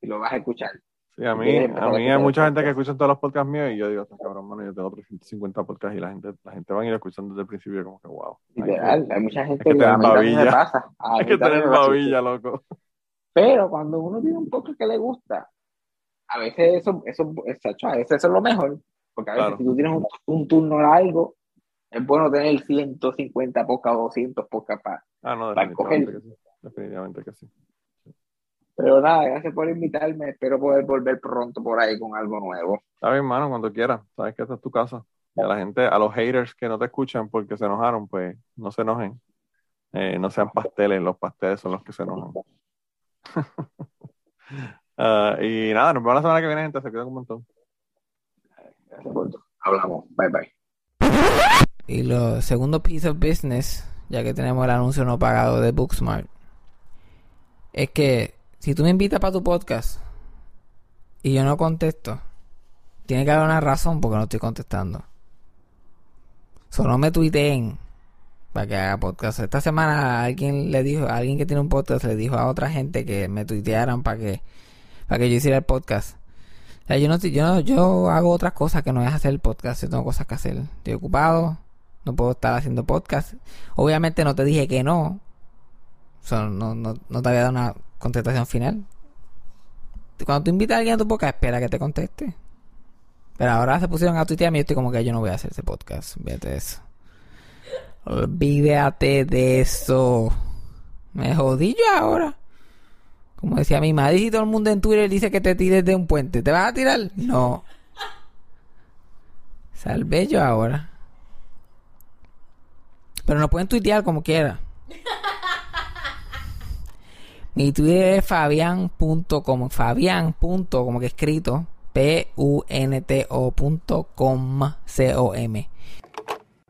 y lo vas a escuchar. Sí, a mí, a mí hay mucha gente que escucha todos los podcasts míos y yo digo, "Está cabrón, mano, yo tengo 350 podcasts y la gente, la gente va a ir escuchando desde el principio como que wow. Que- Literal, hay mucha gente que que, a me pasa. [LAUGHS] A Hay que tener babilla, loco. Pero cuando uno tiene un podcast que le gusta, a veces eso, eso, eso, a veces eso es lo mejor. Porque a veces Claro. si tú tienes un, un turno largo, es bueno tener 150 podcasts o 200 podcasts para. Ah, no, Para definitivamente coger. que sí. Definitivamente que sí. Pero nada, gracias por invitarme. Espero poder volver pronto por ahí con algo nuevo. Está bien, mano, cuando quieras. Sabes que esta es tu casa. Y a la gente, a los haters que no te escuchan porque se enojaron, pues no se enojen. Eh, no sean pasteles, los pasteles son los que se enojan. [LAUGHS] Ah, y nada, nos vemos la semana que viene, gente. Se quedan un montón. Hablamos. Bye bye. Y lo segundo piece of business, ya que tenemos el anuncio no pagado de Booksmart, es que si tú me invitas para tu podcast y yo no contesto, tiene que haber una razón porque no estoy contestando. Solo me tuiteen para que haga podcast. Esta semana alguien le dijo, alguien que tiene un podcast le dijo a otra gente que me tuitearan para que, para que yo hiciera el podcast. Yo no, yo yo hago otras cosas que no es hacer el podcast, yo tengo cosas que hacer. Estoy ocupado, no puedo estar haciendo podcast. Obviamente no te dije que no. O sea, no, no, no te había dado una contestación final. Cuando tú invitas a alguien a tu podcast, espera que te conteste. Pero ahora se pusieron a tuitear y yo estoy como que yo no voy a hacer ese podcast. Olvídate de eso. Olvídate de eso. Me jodí yo ahora. Como decía mi madre, y todo el mundo en Twitter dice que te tires de un puente. ¿Te vas a tirar? No. Salvé yo ahora. Pero no pueden tuitear como quiera. [LAUGHS] Mi Twitter es fabian.com. Fabian. como que escrito. P-U-N-T-O.com. C-O-M.